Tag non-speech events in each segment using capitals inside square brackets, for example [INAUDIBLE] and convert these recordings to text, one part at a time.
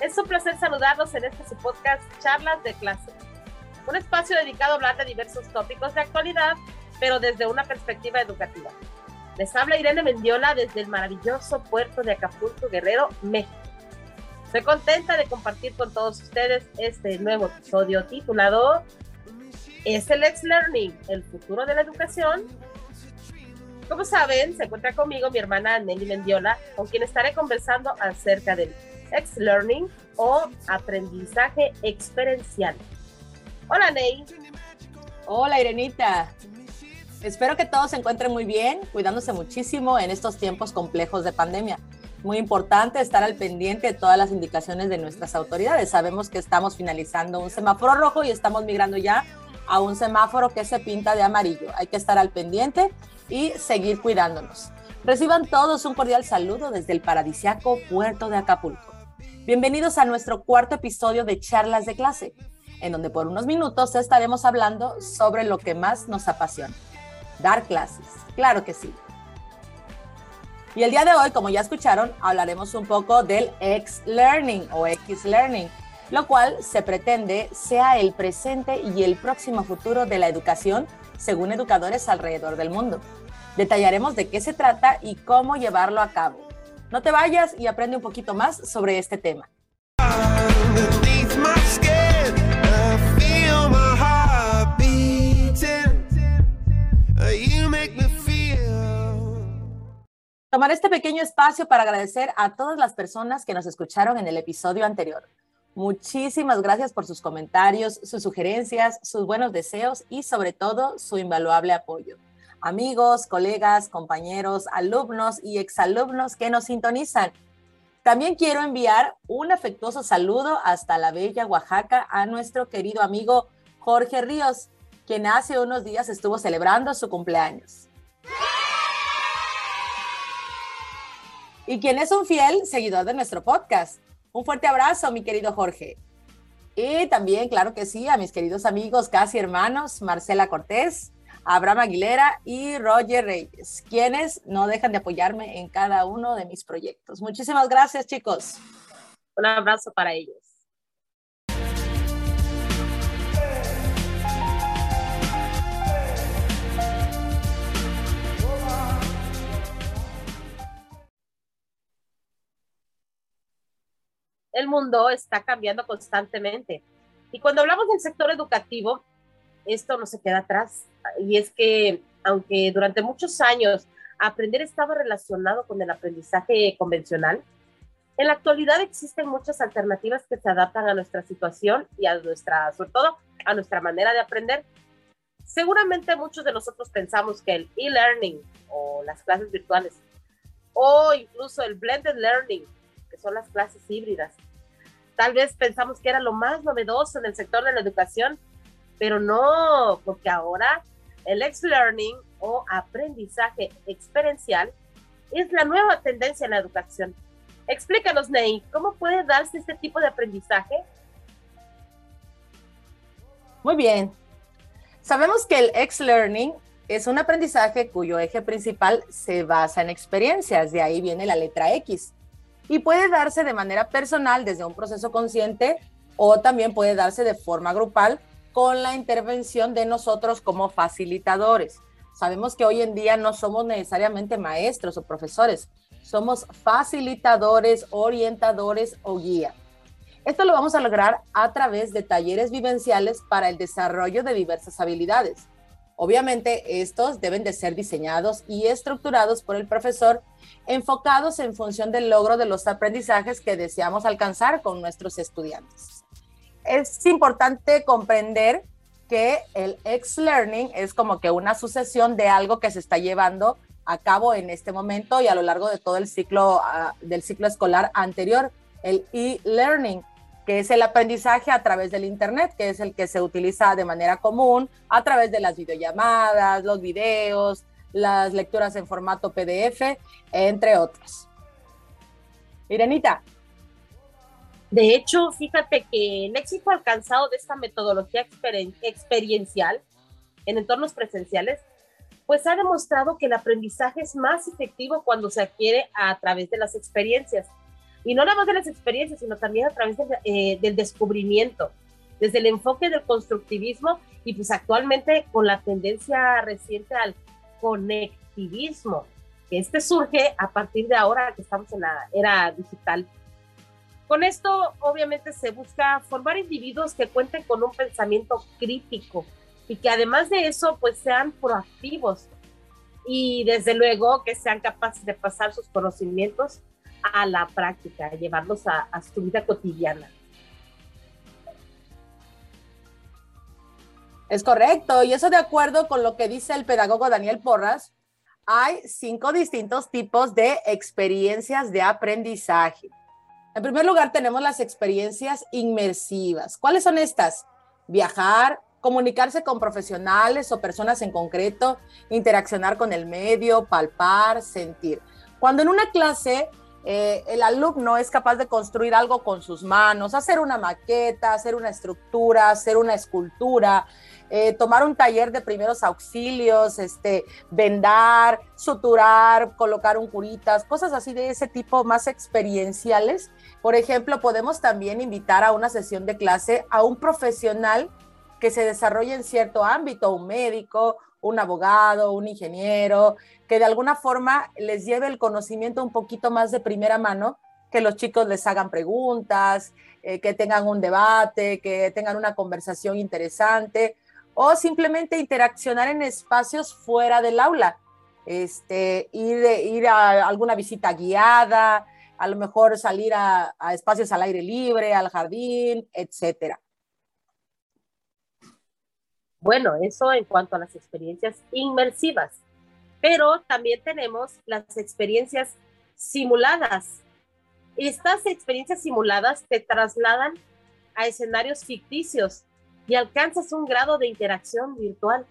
Es un placer saludarlos en este su podcast Charlas de Clase, un espacio dedicado a hablar de diversos tópicos de actualidad, pero desde una perspectiva educativa. Les habla Irene Mendiola desde el maravilloso puerto de Acapulco, Guerrero, México. Estoy contenta de compartir con todos ustedes este nuevo episodio titulado ¿Es el Ex Learning el futuro de la educación? Como saben, se encuentra conmigo mi hermana Nelly Mendiola, con quien estaré conversando acerca del Ex Learning o aprendizaje experiencial. Hola, Ney. Hola, Irenita. Espero que todos se encuentren muy bien, cuidándose muchísimo en estos tiempos complejos de pandemia. Muy importante estar al pendiente de todas las indicaciones de nuestras autoridades. Sabemos que estamos finalizando un semáforo rojo y estamos migrando ya a un semáforo que se pinta de amarillo. Hay que estar al pendiente y seguir cuidándonos. Reciban todos un cordial saludo desde el paradisiaco puerto de Acapulco. Bienvenidos a nuestro cuarto episodio de Charlas de Clase, en donde por unos minutos estaremos hablando sobre lo que más nos apasiona, dar clases. Claro que sí. Y el día de hoy, como ya escucharon, hablaremos un poco del X-Learning o X-Learning, lo cual se pretende sea el presente y el próximo futuro de la educación según educadores alrededor del mundo. Detallaremos de qué se trata y cómo llevarlo a cabo. No te vayas y aprende un poquito más sobre este tema. Tomar este pequeño espacio para agradecer a todas las personas que nos escucharon en el episodio anterior. Muchísimas gracias por sus comentarios, sus sugerencias, sus buenos deseos y sobre todo su invaluable apoyo amigos, colegas, compañeros, alumnos y exalumnos que nos sintonizan. También quiero enviar un afectuoso saludo hasta la bella Oaxaca a nuestro querido amigo Jorge Ríos, quien hace unos días estuvo celebrando su cumpleaños. Y quien es un fiel seguidor de nuestro podcast. Un fuerte abrazo, mi querido Jorge. Y también, claro que sí, a mis queridos amigos, casi hermanos, Marcela Cortés, Abraham Aguilera y Roger Reyes, quienes no dejan de apoyarme en cada uno de mis proyectos. Muchísimas gracias, chicos. Un abrazo para ellos. El mundo está cambiando constantemente. Y cuando hablamos del sector educativo, esto no se queda atrás. Y es que, aunque durante muchos años aprender estaba relacionado con el aprendizaje convencional, en la actualidad existen muchas alternativas que se adaptan a nuestra situación y a nuestra, sobre todo, a nuestra manera de aprender. Seguramente muchos de nosotros pensamos que el e-learning o las clases virtuales o incluso el blended learning, que son las clases híbridas, tal vez pensamos que era lo más novedoso en el sector de la educación pero no, porque ahora el ex-learning o aprendizaje experiencial es la nueva tendencia en la educación. Explícanos, Ney, ¿cómo puede darse este tipo de aprendizaje? Muy bien. Sabemos que el ex-learning es un aprendizaje cuyo eje principal se basa en experiencias, de ahí viene la letra X, y puede darse de manera personal desde un proceso consciente o también puede darse de forma grupal con la intervención de nosotros como facilitadores. Sabemos que hoy en día no somos necesariamente maestros o profesores, somos facilitadores, orientadores o guía. Esto lo vamos a lograr a través de talleres vivenciales para el desarrollo de diversas habilidades. Obviamente, estos deben de ser diseñados y estructurados por el profesor, enfocados en función del logro de los aprendizajes que deseamos alcanzar con nuestros estudiantes es importante comprender que el ex-learning es como que una sucesión de algo que se está llevando a cabo en este momento y a lo largo de todo el ciclo ah, del ciclo escolar anterior, el e-learning, que es el aprendizaje a través del internet, que es el que se utiliza de manera común a través de las videollamadas, los videos, las lecturas en formato PDF, entre otras. Irenita, de hecho, fíjate que el éxito alcanzado de esta metodología experiencial en entornos presenciales pues ha demostrado que el aprendizaje es más efectivo cuando se adquiere a través de las experiencias. Y no nada más de las experiencias, sino también a través eh, del descubrimiento, desde el enfoque del constructivismo y pues actualmente con la tendencia reciente al conectivismo, que este surge a partir de ahora que estamos en la era digital. Con esto obviamente se busca formar individuos que cuenten con un pensamiento crítico, y que además de eso, pues sean proactivos y desde luego que sean capaces de pasar sus conocimientos a la práctica, llevarlos a, a su vida cotidiana. Es correcto, y eso de acuerdo con lo que dice el pedagogo Daniel Porras, hay cinco distintos tipos de experiencias de aprendizaje. En primer lugar, tenemos las experiencias inmersivas. ¿Cuáles son estas? Viajar, comunicarse con profesionales o personas en concreto, interaccionar con el medio, palpar, sentir. Cuando en una clase eh, el alumno es capaz de construir algo con sus manos, hacer una maqueta, hacer una estructura, hacer una escultura, eh, tomar un taller de primeros auxilios, este, vendar, suturar, colocar un curitas, cosas así de ese tipo más experienciales. Por ejemplo, podemos también invitar a una sesión de clase a un profesional que se desarrolle en cierto ámbito, un médico, un abogado, un ingeniero, que de alguna forma les lleve el conocimiento un poquito más de primera mano, que los chicos les hagan preguntas, eh, que tengan un debate, que tengan una conversación interesante o simplemente interaccionar en espacios fuera del aula. Este, ir, ir a alguna visita guiada, a lo mejor salir a, a espacios al aire libre, al jardín, etcétera. Bueno, eso en cuanto a las experiencias inmersivas, pero también tenemos las experiencias simuladas. Estas experiencias simuladas te trasladan a escenarios ficticios y alcanzas un grado de interacción virtual.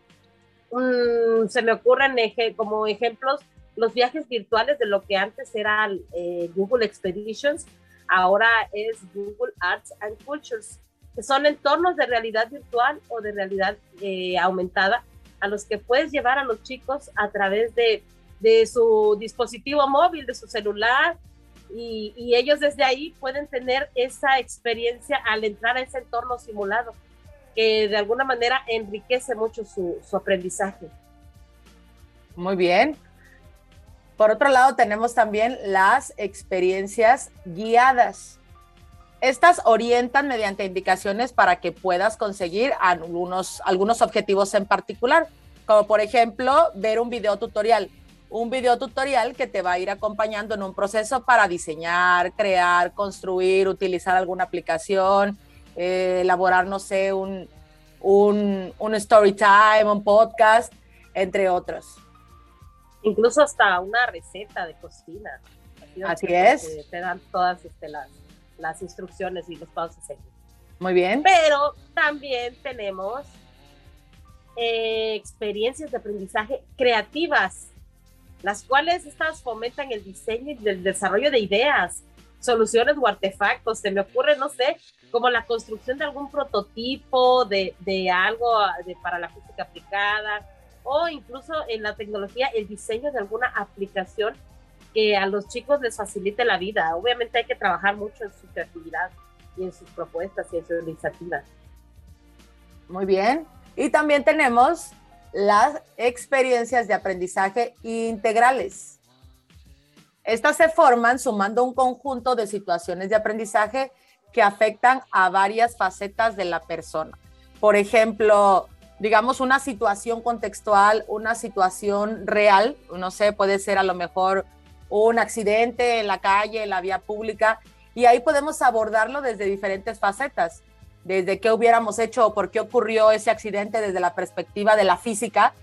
Mm, se me ocurren como ejemplos los viajes virtuales de lo que antes era eh, Google Expeditions, ahora es Google Arts and Cultures son entornos de realidad virtual o de realidad eh, aumentada a los que puedes llevar a los chicos a través de, de su dispositivo móvil, de su celular, y, y, ellos desde ahí pueden tener esa experiencia al entrar a ese entorno simulado, que de alguna manera enriquece mucho su, su aprendizaje. Muy bien. Por otro lado, tenemos también las experiencias guiadas. Estas orientan mediante indicaciones para que puedas conseguir algunos, algunos objetivos en particular, como por ejemplo ver un video tutorial. Un video tutorial que te va a ir acompañando en un proceso para diseñar, crear, construir, utilizar alguna aplicación, eh, elaborar, no sé, un, un, un story time, un podcast, entre otros. Incluso hasta una receta de cocina. Así, es. Te dan todas este, las, las instrucciones y los pasos a seguir. Muy bien. Pero también tenemos eh, experiencias de aprendizaje creativas, las cuales estas fomentan el diseño y el desarrollo de ideas, soluciones o artefactos. Se me ocurre, no sé, como la construcción de algún prototipo de, de algo de, para la física aplicada o incluso en la tecnología el diseño de alguna aplicación que a los chicos les facilite la vida. Obviamente hay que trabajar mucho en su creatividad y en sus propuestas y en sus iniciativas. Muy bien. Y también tenemos las experiencias de aprendizaje integrales. Estas se forman sumando un conjunto de situaciones de aprendizaje que afectan a varias facetas de la persona. Por ejemplo, digamos una situación contextual, una situación real, no sé, puede ser a lo mejor un accidente en la calle, en la vía pública, y ahí podemos abordarlo desde diferentes facetas, desde qué hubiéramos hecho o por qué ocurrió ese accidente desde la perspectiva de la física,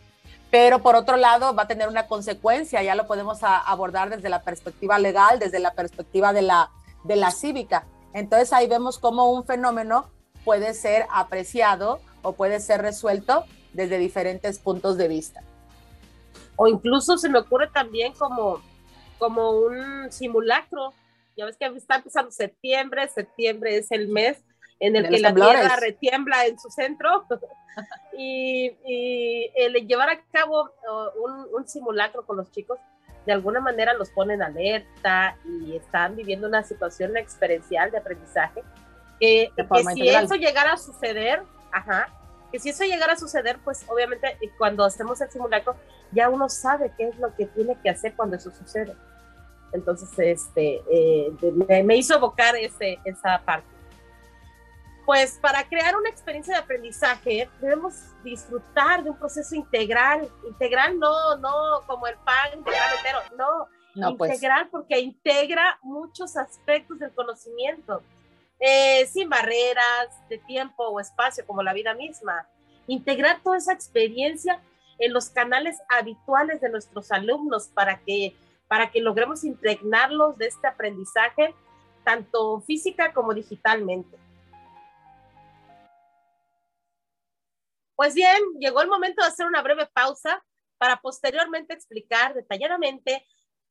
pero por otro lado va a tener una consecuencia, ya lo podemos abordar desde la perspectiva legal, desde la perspectiva de la, de la cívica. Entonces ahí vemos cómo un fenómeno puede ser apreciado o puede ser resuelto desde diferentes puntos de vista. O incluso se me ocurre también como como un simulacro. Ya ves que está empezando septiembre, septiembre es el mes en el que la Tierra retiembla en su centro [LAUGHS] y, el llevar a cabo un, simulacro con los chicos, de alguna manera los ponen alerta y están viviendo una situación experiencial de aprendizaje. que si eso llegara a suceder, ajá, que si eso llegara a suceder, pues obviamente cuando hacemos el simulacro ya uno sabe qué es lo que tiene que hacer cuando eso sucede. Entonces, este, eh, me, hizo evocar ese, esa parte. Pues para crear una experiencia de aprendizaje debemos disfrutar de un proceso integral, integral no, no como el pan de entero, no, no pues. integral porque integra muchos aspectos del conocimiento, eh, sin barreras de tiempo o espacio como la vida misma. Integrar toda esa experiencia en los canales habituales de nuestros alumnos para que, para que logremos impregnarlos de este aprendizaje, tanto física como digitalmente. Pues bien, llegó el momento de hacer una breve pausa para posteriormente explicar detalladamente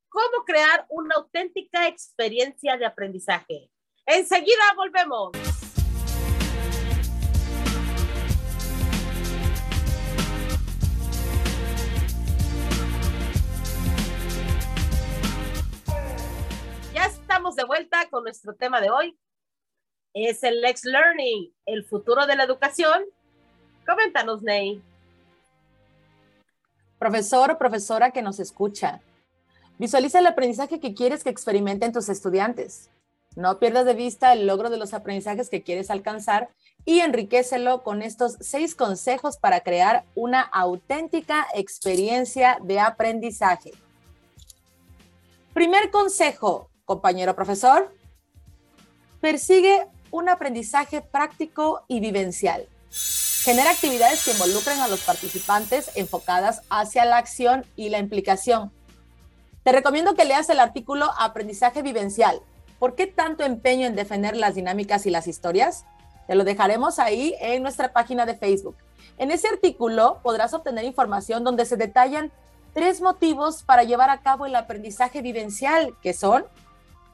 cómo crear una auténtica experiencia de aprendizaje. Enseguida volvemos. de vuelta con nuestro tema de hoy. Es el Lex Learning, el futuro de la educación. Coméntanos, Ney. Profesor o profesora que nos escucha, visualiza el aprendizaje que quieres que experimenten tus estudiantes. No pierdas de vista el logro de los aprendizajes que quieres alcanzar y enriquecelo con estos seis consejos para crear una auténtica experiencia de aprendizaje. Primer consejo, compañero profesor, persigue un aprendizaje práctico y vivencial. Genera actividades que involucren a los participantes enfocadas hacia la acción y la implicación. Te recomiendo que leas el artículo Aprendizaje Vivencial. ¿Por qué tanto empeño en defender las dinámicas y las historias? Te lo dejaremos ahí en nuestra página de Facebook. En ese artículo podrás obtener información donde se detallan tres motivos para llevar a cabo el aprendizaje vivencial, que son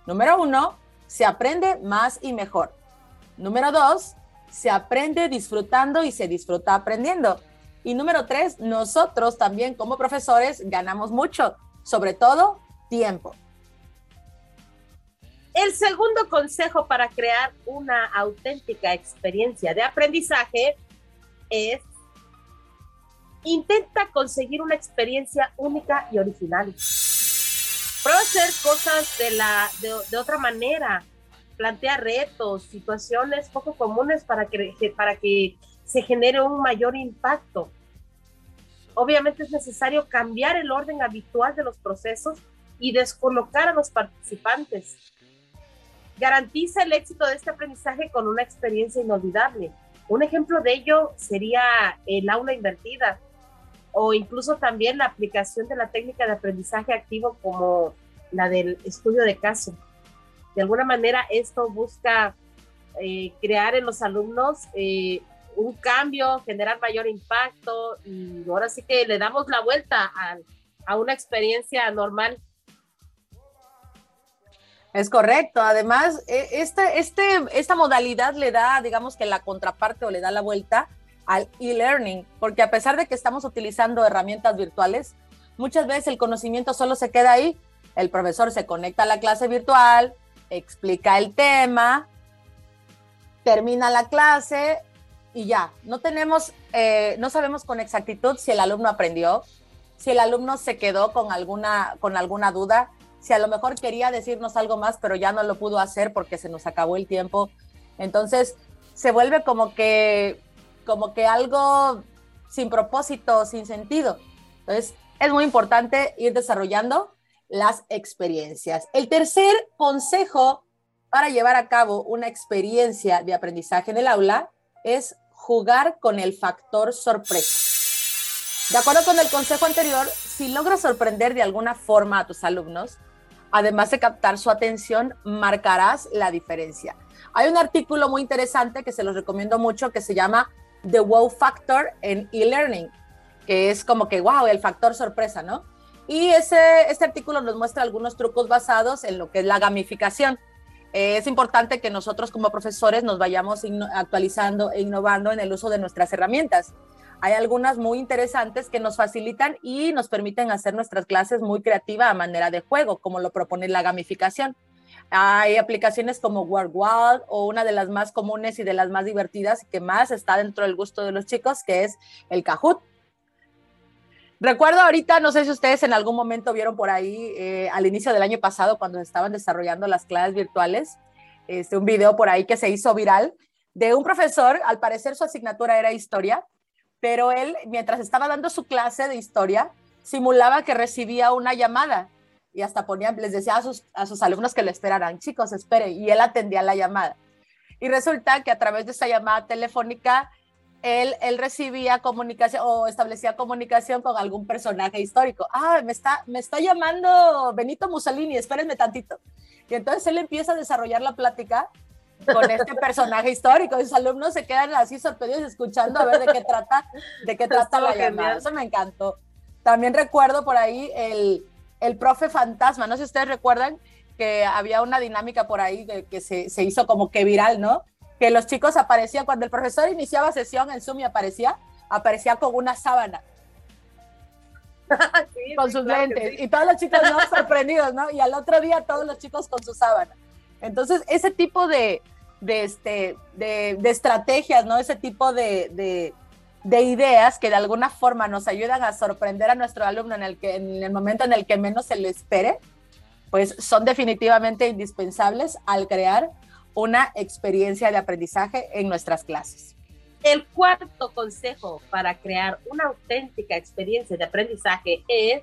Número uno, se aprende más y mejor. Número dos, se aprende disfrutando y se disfruta aprendiendo. Y número tres, nosotros también como profesores ganamos mucho, sobre todo tiempo. El segundo consejo para crear una auténtica experiencia de aprendizaje es intenta conseguir una experiencia única y original. Prueba hacer cosas de, la, de, otra manera, plantea retos, situaciones poco comunes para que, para que se genere un mayor impacto. Obviamente es necesario cambiar el orden habitual de los procesos y descolocar a los participantes. Garantiza el éxito de este aprendizaje con una experiencia inolvidable. Un ejemplo de ello sería el aula invertida, o incluso también la aplicación de la técnica de aprendizaje activo como la del estudio de caso. De alguna manera esto busca eh, crear en los alumnos eh, un cambio, generar mayor impacto y ahora sí que le damos la vuelta a, a una experiencia normal. Es correcto. Además, e, esta, este, esta modalidad le da, digamos que la contraparte o le da la vuelta al e-learning, porque a pesar de que estamos utilizando herramientas virtuales, muchas veces el conocimiento solo se queda ahí. El profesor se conecta a la clase virtual, explica el tema, termina la clase y ya. No tenemos, eh, no sabemos con exactitud si el alumno aprendió, si el alumno se quedó con alguna, con alguna duda, si a lo mejor quería decirnos algo más, pero ya no lo pudo hacer porque se nos acabó el tiempo. Entonces, se vuelve como que como que algo sin propósito, sin sentido. Entonces, es muy importante ir desarrollando las experiencias. El tercer consejo para llevar a cabo una experiencia de aprendizaje en el aula es jugar con el factor sorpresa. De acuerdo con el consejo anterior, si logras sorprender de alguna forma a tus alumnos, además de captar su atención, marcarás la diferencia. Hay un artículo muy interesante que se los recomiendo mucho que se llama The Wow Factor en e-learning, que es como que, wow, el factor sorpresa, ¿no? Y ese, este artículo nos muestra algunos trucos basados en lo que es la gamificación. es importante que nosotros como profesores nos vayamos actualizando e innovando en el uso de nuestras herramientas. Hay algunas muy interesantes que nos facilitan y nos permiten hacer nuestras clases muy creativas a manera de juego, como lo propone la gamificación. Hay aplicaciones como WordWall o una de las más comunes y de las más divertidas que más está dentro del gusto de los chicos, que es el Kahoot. Recuerdo ahorita, no sé si ustedes en algún momento vieron por ahí eh, al inicio del año pasado cuando estaban desarrollando las clases virtuales, este, un video por ahí que se hizo viral de un profesor, al parecer su asignatura era historia, pero él mientras estaba dando su clase de historia simulaba que recibía una llamada y hasta ponía, les decía a sus, a sus alumnos que lo esperaran, chicos, espere, y él atendía la llamada. Y resulta que a través de esa llamada telefónica, él, él recibía comunicación o establecía comunicación con algún personaje histórico. Ah, me está, me está llamando Benito Mussolini, espérenme tantito. Y entonces él empieza a desarrollar la plática con este personaje histórico. Y sus alumnos se quedan así sorprendidos escuchando a ver de qué trata, de qué [LAUGHS] trata la llamada. Eso me encantó. También recuerdo por ahí el, el profe fantasma. No sé si ustedes recuerdan que había una dinámica por ahí de, que se, se, hizo como que viral, ¿no? Que los chicos aparecían, cuando el profesor iniciaba sesión en Zoom y aparecía, aparecía con una sábana. [LAUGHS] con sus lentes. Y todos los chicos no [LAUGHS] sorprendidos, ¿no? Y al otro día todos los chicos con su sábana. Entonces, ese tipo de, de, este, de, de estrategias, ¿no? Ese tipo de, de de ideas que de alguna forma nos ayudan a sorprender a nuestro alumno en el, que, en el momento en el que menos se lo espere, pues son definitivamente indispensables al crear una experiencia de aprendizaje en nuestras clases. El cuarto consejo para crear una auténtica experiencia de aprendizaje es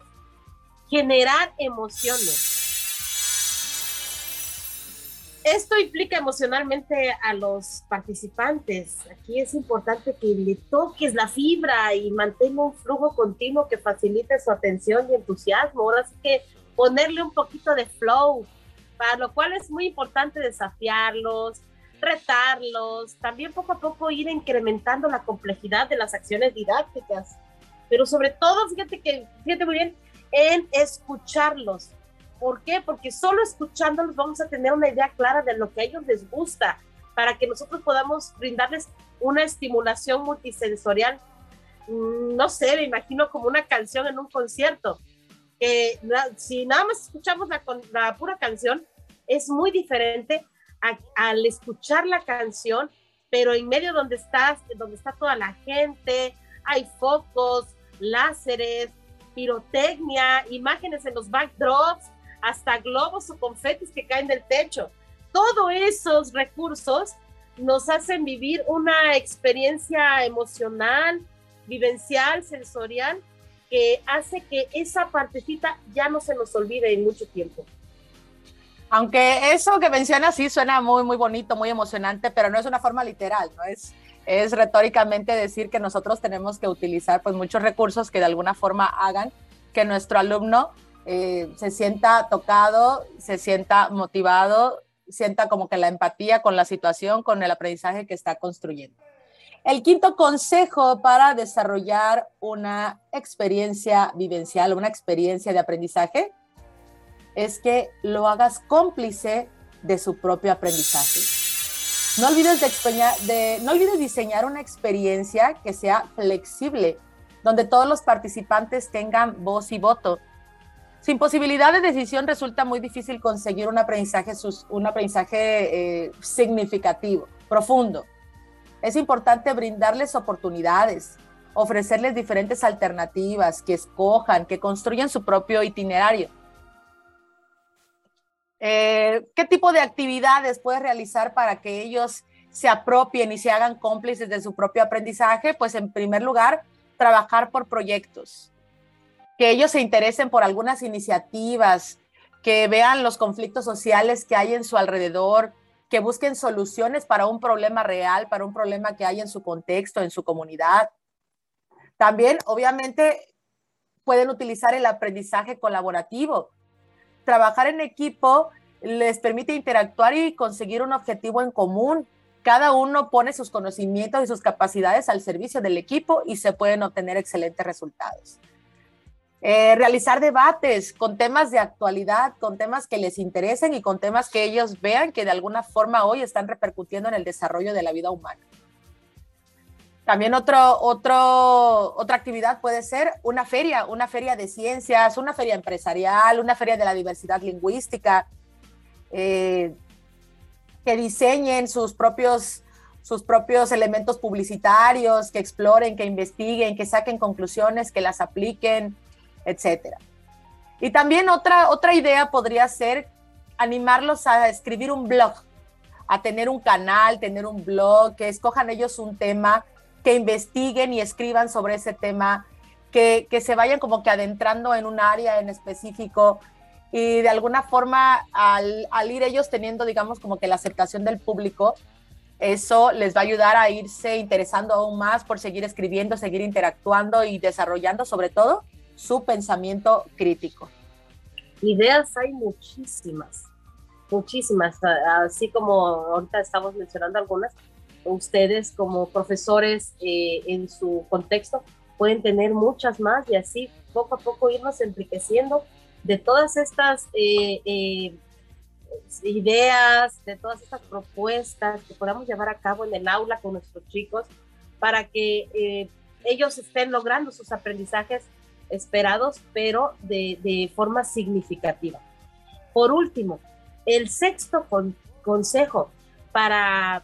generar emociones esto implica emocionalmente a los participantes. Aquí es importante que le toques la fibra y mantenga un flujo continuo que facilite su atención y entusiasmo. Ahora sí que ponerle un poquito de flow, para lo cual es muy importante desafiarlos, retarlos, también poco a poco ir incrementando la complejidad de las acciones didácticas, pero sobre todo, fíjate que, fíjate muy bien, en escucharlos, ¿Por qué? Porque solo escuchándolos vamos a tener una idea clara de lo que a ellos les gusta, para que nosotros podamos brindarles una estimulación multisensorial. Mm, no sé, me imagino como una canción en un concierto. Que si nada más escuchamos la, la pura canción, es muy diferente al escuchar la canción, pero en medio donde estás, donde está toda la gente, hay focos, láseres, pirotecnia, imágenes en los backdrops, hasta globos o confetis que caen del techo. Todos esos recursos nos hacen vivir una experiencia emocional, vivencial, sensorial, que hace que esa partecita ya no se nos olvide en mucho tiempo. Aunque eso que mencionas sí suena muy, muy bonito, muy emocionante, pero no es una forma literal, ¿no? Es, es retóricamente decir que nosotros tenemos que utilizar pues muchos recursos que de alguna forma hagan que nuestro alumno eh, se sienta tocado, se sienta motivado, sienta como que la empatía con la situación, con el aprendizaje que está construyendo. El quinto consejo para desarrollar una experiencia vivencial, una experiencia de aprendizaje, es que lo hagas cómplice de su propio aprendizaje. No olvides, de, no olvides diseñar una experiencia que sea flexible, donde todos los participantes tengan voz y voto sin posibilidad de decisión resulta muy difícil conseguir un aprendizaje, un aprendizaje eh, significativo, profundo. Es importante brindarles oportunidades, ofrecerles diferentes alternativas, que escojan, que construyan su propio itinerario. Eh, ¿Qué tipo de actividades puedes realizar para que ellos se apropien y se hagan cómplices de su propio aprendizaje? Pues en primer lugar, trabajar por proyectos que ellos se interesen por algunas iniciativas, que vean los conflictos sociales que hay en su alrededor, que busquen soluciones para un problema real, para un problema que hay en su contexto, en su comunidad. También, obviamente, pueden utilizar el aprendizaje colaborativo. Trabajar en equipo les permite interactuar y conseguir un objetivo en común. Cada uno pone sus conocimientos y sus capacidades al servicio del equipo y se pueden obtener excelentes resultados. Eh, realizar debates con temas de actualidad, con temas que les interesen y con temas que ellos vean que de alguna forma hoy están repercutiendo en el desarrollo de la vida humana. También otro, otro, otra actividad puede ser una feria, una feria de ciencias, una feria empresarial, una feria de la diversidad lingüística, eh, que diseñen sus propios, sus propios elementos publicitarios, que exploren, que investiguen, que saquen conclusiones, que las apliquen, etcétera. Y también otra, otra idea podría ser animarlos a escribir un blog, a tener un canal, tener un blog, que escojan ellos un tema, que investiguen y escriban sobre ese tema, que, se vayan como que adentrando en un área en específico y de alguna forma al, al, ir ellos teniendo, digamos, como que la aceptación del público, eso les va a ayudar a irse interesando aún más por seguir escribiendo, seguir interactuando y desarrollando sobre todo su pensamiento crítico. Ideas hay muchísimas, muchísimas, así como ahorita estamos mencionando algunas, ustedes como profesores eh, en su contexto pueden tener muchas más y así poco a poco irnos enriqueciendo de todas estas eh, eh, ideas, de todas estas propuestas que podamos llevar a cabo en el aula con nuestros chicos para que ellos estén logrando sus aprendizajes esperados, pero de, forma significativa. Por último, el sexto consejo para,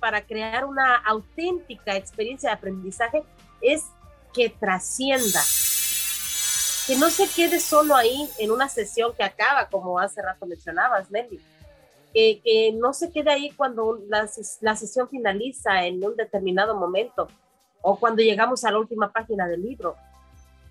para crear una auténtica experiencia de aprendizaje es que trascienda, que no se quede solo ahí en una sesión que acaba, como hace rato mencionabas, Nelly. Que, que no se quede ahí cuando la, la sesión finaliza en un determinado momento, o cuando llegamos a la última página del libro.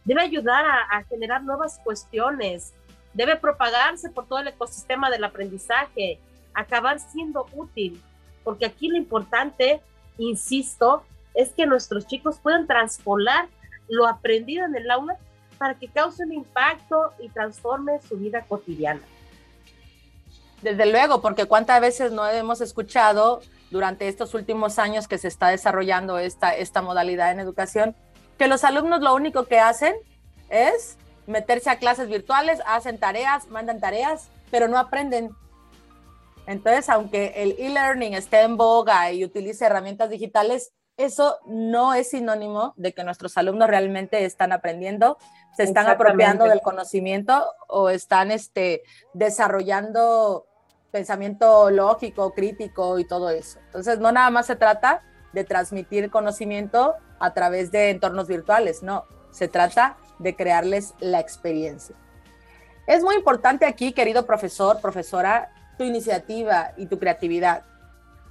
Debe ayudar a, generar nuevas cuestiones, debe propagarse por todo el ecosistema del aprendizaje, acabar siendo útil, porque aquí lo importante, insisto, es que nuestros chicos puedan transpolar lo aprendido en el aula para que cause un impacto y transforme su vida cotidiana. Desde luego, porque cuántas veces no hemos escuchado durante estos últimos años que se está desarrollando esta, esta modalidad en educación, que los alumnos lo único que hacen es meterse a clases virtuales, hacen tareas, mandan tareas, pero no aprenden. Entonces, aunque el e-learning esté en boga y utilice herramientas digitales, eso no es sinónimo de que nuestros alumnos realmente están aprendiendo, se están apropiando del conocimiento o están este, desarrollando pensamiento lógico, crítico y todo eso. Entonces, no nada más se trata de transmitir conocimiento a través de entornos virtuales, no, se trata de crearles la experiencia. Es muy importante aquí, querido profesor, profesora, tu iniciativa y tu creatividad.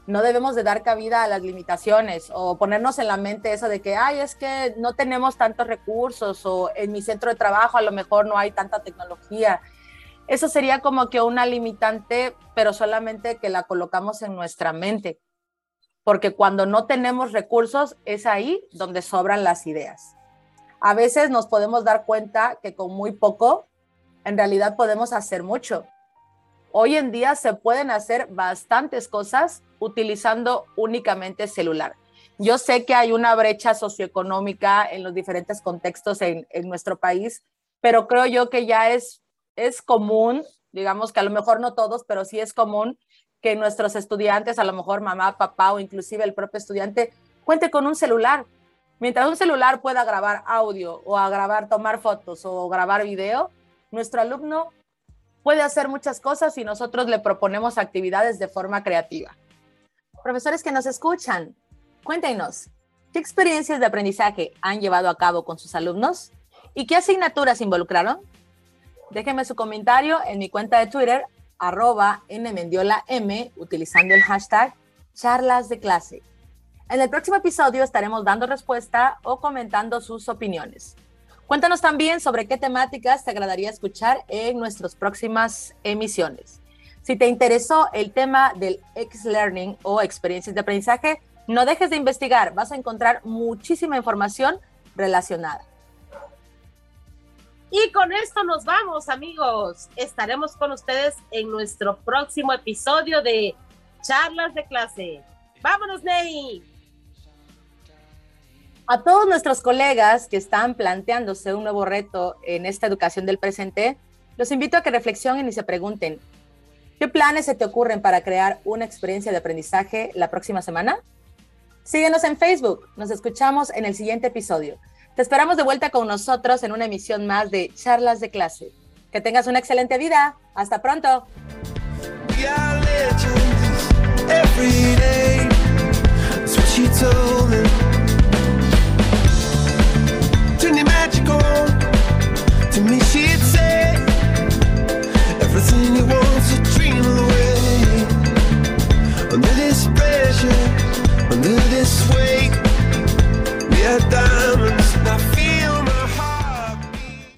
No debemos de dar cabida a las limitaciones o ponernos en la mente eso de que, ay, es que no tenemos tantos recursos o en mi centro de trabajo a lo mejor no hay tanta tecnología eso sería como que una limitante, pero solamente que la colocamos en nuestra mente, porque cuando no tenemos recursos es ahí donde sobran las ideas. A veces nos podemos dar cuenta que con muy poco, en realidad podemos hacer mucho. Hoy en día se pueden hacer bastantes cosas utilizando únicamente celular. Yo sé que hay una brecha socioeconómica en los diferentes contextos en, nuestro país, pero creo yo que ya es es común, digamos que a lo mejor no todos, pero sí es común que nuestros estudiantes, a lo mejor mamá, papá o inclusive el propio estudiante, cuente con un celular. Mientras un celular pueda grabar audio o a grabar, tomar fotos o grabar video, nuestro alumno puede hacer muchas cosas y nosotros le proponemos actividades de forma creativa. Profesores que nos escuchan, cuéntenos, ¿qué experiencias de aprendizaje han llevado a cabo con sus alumnos? ¿Y qué asignaturas involucraron? Déjenme su comentario en mi cuenta de Twitter, arroba nmendiolam, utilizando el hashtag charlas de clase. En el próximo episodio estaremos dando respuesta o comentando sus opiniones. Cuéntanos también sobre qué temáticas te agradaría escuchar en nuestras próximas emisiones. Si te interesó el tema del X-Learning o experiencias de aprendizaje, no dejes de investigar, vas a encontrar muchísima información relacionada. Y con esto nos vamos, amigos. Estaremos con ustedes en nuestro próximo episodio de Charlas de Clase. Vámonos, Ney. A todos nuestros colegas que están planteándose un nuevo reto en esta educación del presente, los invito a que reflexionen y se pregunten, ¿qué planes se te ocurren para crear una experiencia de aprendizaje la próxima semana? Síguenos en Facebook. Nos escuchamos en el siguiente episodio. Te esperamos de vuelta con nosotros en una emisión más de Charlas de Clase. Que tengas una excelente vida. Hasta pronto. under this weight.